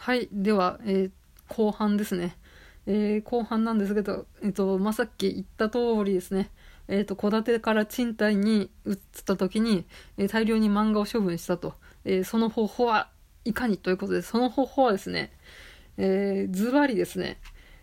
はい。では、えー後半ですね。えー後半なんですけど、えっ、と、ま、さっき言った通りですね。えっ、と、戸建てから賃貸に移った時に、えー大量に漫画を処分したと。えその方法はいかにということで、その方法はですね、えーズバリですね、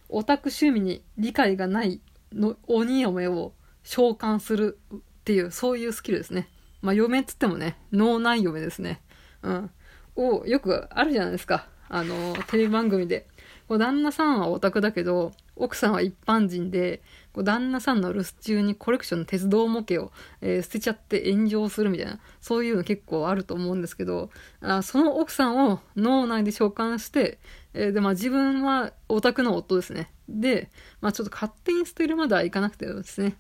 オタク趣味に理解がないの鬼嫁を召喚するっていう、そういうスキルですね。まあ、嫁っつってもね、脳内嫁ですね。うん。を、よくあるじゃないですか。あの、テレビ番組で。こう旦那さんはオタクだけど、奥さんは一般人で、こう旦那さんの留守中にコレクションの鉄道模型を、えー捨てちゃって炎上するみたいな、そういうの結構あると思うんですけど、あその奥さんを脳内で召喚して、えーで、まあ自分はオタクの夫ですね。で、まあちょっと勝手に捨てるまではいかなくてですね、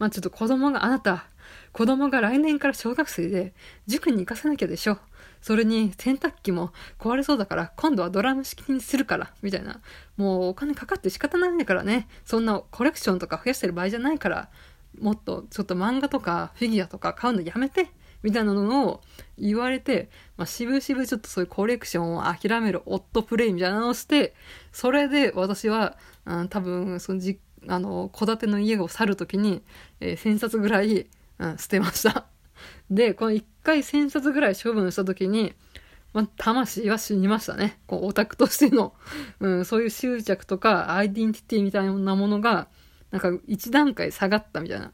まあちょっと子供があなた、子供が来年から小学生で塾に行かせなきゃでしょ。それに洗濯機も壊れそうだから今度はドラム式にするから、みたいな。もうお金かかって仕方ないんだからね。そんなコレクションとか増やしてる場合じゃないから、もっとちょっと漫画とかフィギュアとか買うのやめて、みたいなのを言われて、まあ、しぶしぶちょっとそういうコレクションを諦める夫プレイみたいなのをして、それで私は、うん、多分、そのじ、あの、戸建ての家を去るときに、えー1000冊ぐらい、うん、捨てました。で、この1回1000冊ぐらい処分したときに、ま、魂は死にましたね。こう、オタクとしての、うん、そういう執着とか、アイデンティティみたいなものが、なんか一段階下がったみたいな。うん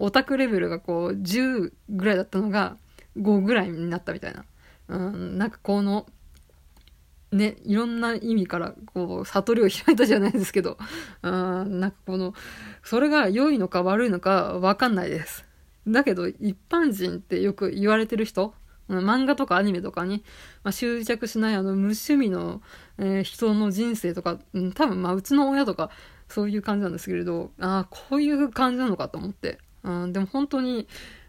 オタクレベルがこう、10ぐらいだったのが、5ぐらいになったみたいな。うん、なんかこの、ね、いろんな意味から、こう、悟りを開いたじゃないですけど、うん、なんかこの、それが良いのか悪いのかわかんないです。だけど、一般人ってよく言われてる人、漫画とかアニメとかに、まあ、執着しないあの無趣味の、えー人の人生とか、うん、多分まあうちの親とかそういう感じなんですけれど、ああ、こういう感じなのかと思って。うん、でも本当に、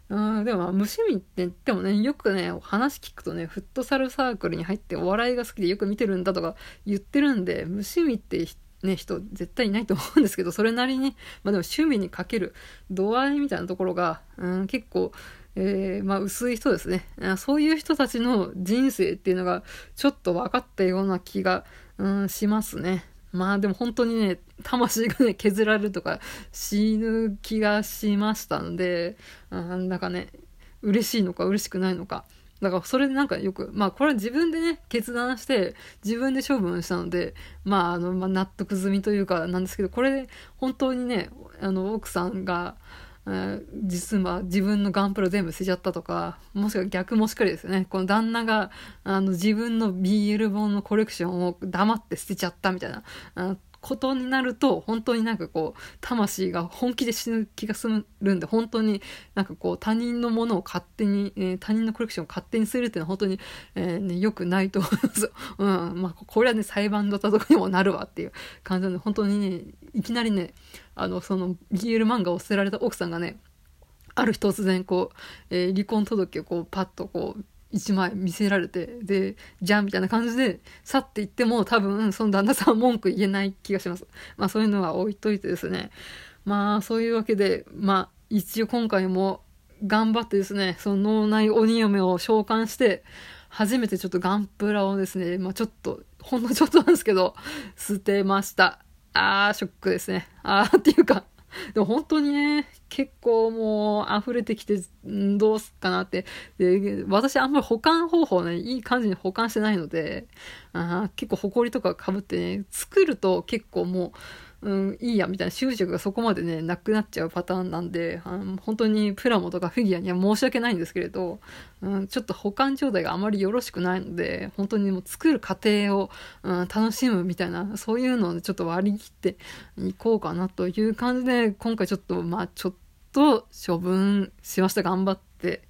うん、でも無趣味って言ってもね、よくね、話聞くとね、フットサルサークルに入ってお笑いが好きでよく見てるんだとか言ってるんで、無趣味ってね、人絶対いないと思うんですけど、それなりに、まあでも趣味にかける度合いみたいなところが、うん、結構、えーまあ薄い人ですね。そういう人たちの人生っていうのがちょっと分かったような気が、うん、しますね。まあでも本当にね、魂がね、削られるとか死ぬ気がしましたので、うん、なんかね、嬉しいのか嬉しくないのか。だからそれでなんかよく、まあこれは自分でね、決断して自分で処分したので、まああの、まあ納得済みというかなんですけど、これで本当にね、あの、奥さんが、実は自分のガンプラ全部捨てちゃったとか、もしくは逆もしかりですよね。この旦那が、あの、自分の BL 本のコレクションを黙って捨てちゃったみたいな、ことになると、本当になんかこう、魂が本気で死ぬ気がするんで、本当になんかこう、他人のものを勝手に、えー他人のコレクションを勝手にするっていうのは本当に、えーね、良くないと思います。うん。まあ、これはね、裁判沙汰とかにもなるわっていう感じなんで、本当にね、いきなりね、あの、その BL 漫画を捨てられた奥さんがね、ある日突然こう、えー離婚届をこうパッとこう一枚見せられて、で、じゃんみたいな感じで去っていっても多分その旦那さんは文句言えない気がします。まあそういうのは置いといてですね。まあそういうわけで、まあ一応今回も頑張ってですね、その脳内鬼嫁を召喚して、初めてちょっとガンプラをですね、まあちょっと、ほんのちょっとなんですけど、捨てました。あー、ショックですね。あーっていうか、でも本当にね、結構もう溢れてきて、どうすっかなって。で、私あんまり保管方法ね、いい感じに保管してないので、あ結構埃とか被ってね、作ると結構もう、うん、いいやみたいな執着がそこまでね、なくなっちゃうパターンなんで、あの本当にプラモとかフィギュアには申し訳ないんですけれど、うん、ちょっと保管状態があまりよろしくないので、本当にもう作る過程を、うん、楽しむみたいな、そういうのをちょっと割り切っていこうかなという感じで、今回ちょっと、まあちょっと処分しました。頑張って。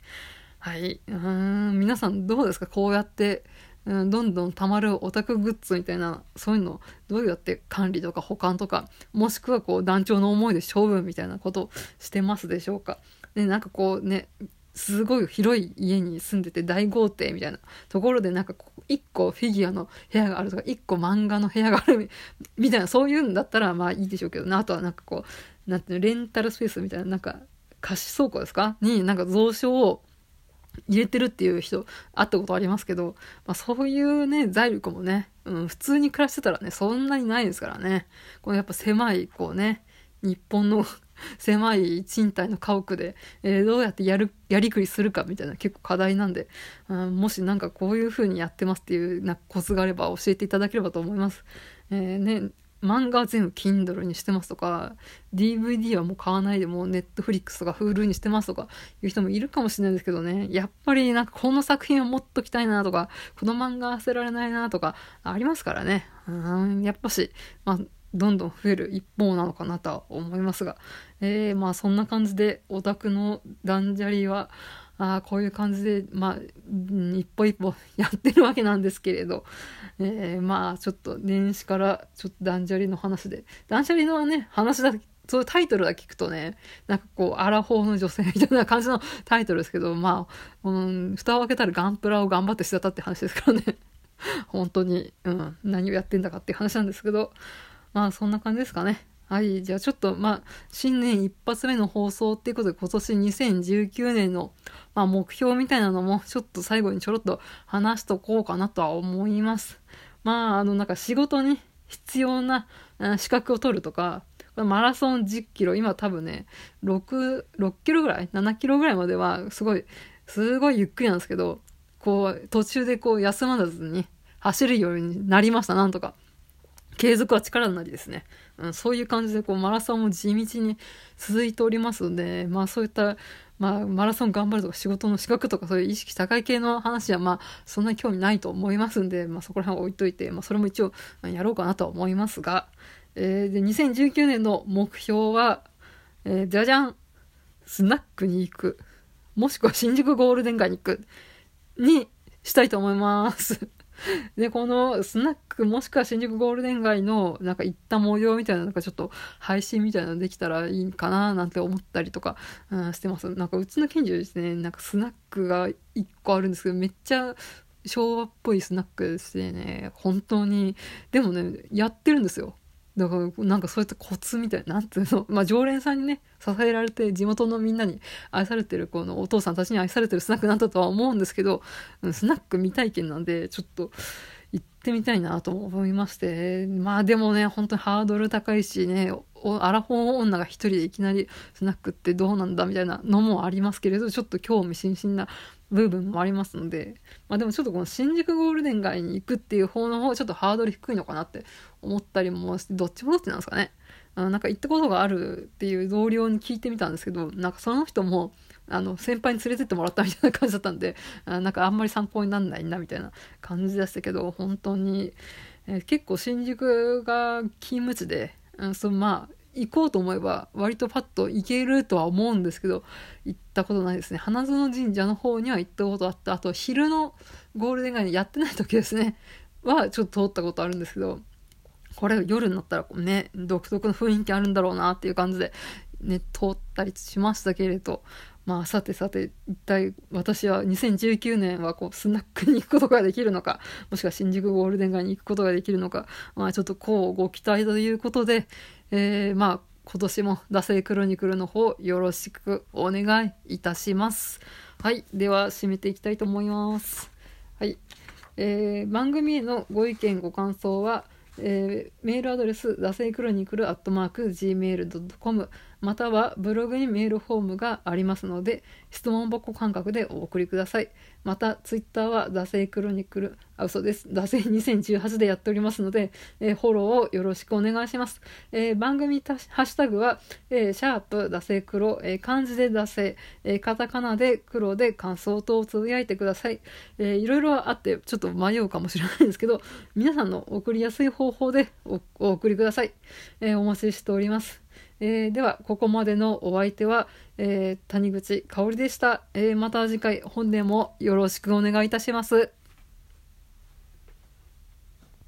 はい。うん、皆さんどうですか？こうやって、うん、どんどん溜まるオタクグッズみたいな、そういうのどうやって管理とか保管とか、もしくはこう団長の思いで処分みたいなことしてますでしょうか。で、なんかこうね、すごい広い家に住んでて大豪邸みたいなところでなんかこう一個フィギュアの部屋があるとか一個漫画の部屋があるみ たいなそういうんだったらまあいいでしょうけどねあとはなんかこうなんていうのレンタルスペースみたいななんか貸し倉庫ですか？になんか蔵書を入れてるっていう人会ったことありますけど、まあ、そういうね財力もね、うん、普通に暮らしてたらねそんなにないですからねこのやっぱ狭いこうね日本の 狭い賃貸の家屋で、えー、どうやってやるやりくりするかみたいな結構課題なんで、うん、もしなんかこういう風にやってますっていうなコツがあれば教えていただければと思います。えー、ね漫画は全部 Kindle にしてますとか DVD はもう買わないでもう Netflix とか Hulu にしてますとかいう人もいるかもしれないですけどね。やっぱりなんかこの作品を持っときたいなとかこの漫画忘れられないなとかありますからね。うんやっぱし、まあ、どんどん増える一方なのかなとは思いますが、えー、まあそんな感じでオタクのダンジャリはあこういう感じで、まあ、一歩一歩やってるわけなんですけれど、えー、まあちょっと年始からちょっと断捨離の話で。断捨離のね話だそういうタイトルだけ聞くとねなんかこうアラフォーの女性みたいな感じのタイトルですけどまあ、うん、蓋を開けたらガンプラを頑張ってしてたって話ですからね。本当に、うん、何をやってんだかっていう話なんですけど。まあそんな感じですかね。はい。じゃあちょっと、まあ、新年一発目の放送っていうことで、今年2019年の、まあ、目標みたいなのも、ちょっと最後にちょろっと話しとこうかなとは思います。まあ、あの、なんか仕事に必要な資格を取るとか、マラソン10キロ、今多分ね、6、6キロぐらい ?7 キロぐらいまでは、すごい、すごいゆっくりなんですけど、こう、途中でこう、休まらずに走るようになりました、なんとか。継続は力なりですね。うん、そういう感じでこうマラソンも地道に続いておりますので、まあそういった、まあマラソン頑張るとか仕事の資格とかそういう意識高い系の話はまあそんなに興味ないと思いますんで、まあそこら辺置いといて、まあそれも一応やろうかなとは思いますが、えー、で、2019年の目標は、えー、じゃじゃんスナックに行く。もしくは新宿ゴールデン街に行く。にしたいと思います。で、このスナックもしくは新宿ゴールデン街のなんか行った模様みたいななんかちょっと配信みたいなのできたらいいかななんて思ったりとか、うん、してます。なんかうちの近所ですね、なんかスナックが1個あるんですけど、めっちゃ昭和っぽいスナックでしてね、本当に、でもね、やってるんですよ。だからなんかそういったコツみたいな、なんていうの、まあ常連さんにね、支えられて地元のみんなに愛されてるこのお父さんたちに愛されてるスナックなんだとは思うんですけど、スナック未体験なんで、ちょっと行ってみたいなと思いまして、まあでもね、本当にハードル高いしね、アラフォー女が一人でいきなりスナックってどうなんだみたいなのもありますけれど、ちょっと興味津々な部分もありますので、まあでもちょっとこの新宿ゴールデン街に行くっていう方の方ちょっとハードル低いのかなって思ったりもして、どっちもどっちなんですかね。あなんか行ったことがあるっていう同僚に聞いてみたんですけど、なんかその人も、あの、先輩に連れてってもらったみたいな感じだったんで、あなんかあんまり参考になんないなみたいな感じでしたけど、本当に、えー、結構新宿が勤務地で、うん、そのまあ、行こうと思えば割とパッと行けるとは思うんですけど行ったことないですね。花園神社の方には行ったことあった。あと昼のゴールデン街にやってない時ですね。はちょっと通ったことあるんですけどこれ夜になったらね独特の雰囲気あるんだろうなっていう感じでね通ったりしましたけれど。まあさてさて一体私は2019年はこうスナックに行くことができるのかもしくは新宿ゴールデン街に行くことができるのかまあちょっとこうご期待ということで、えー、まあ今年も「惰性クロニクル」の方よろしくお願いいたします。はい。では、締めていきたいと思います。はい。えー、番組へのご意見、ご感想は、えー、メールアドレス、惰性クロニクルアットマーク Gmail.com またはブログにメールフォームがありますので質問箱感覚でお送りください。またツイッターは惰性クロニクルあ嘘です。惰性2018でやっておりますので、えー、フォローをよろしくお願いします、えー、番組ハッシュタグは、えー、シャープ惰性黒、え、漢字で惰性、え、カタカナで黒で感想等をつぶやいてください、えー、いろいろあってちょっと迷うかもしれないんですけど皆さんの送りやすい方法でお送りください、え、お待ちしております。えー、ではここまでのお相手は、えー、谷口香織でした、えー、また次回本年もよろしくお願いいたします。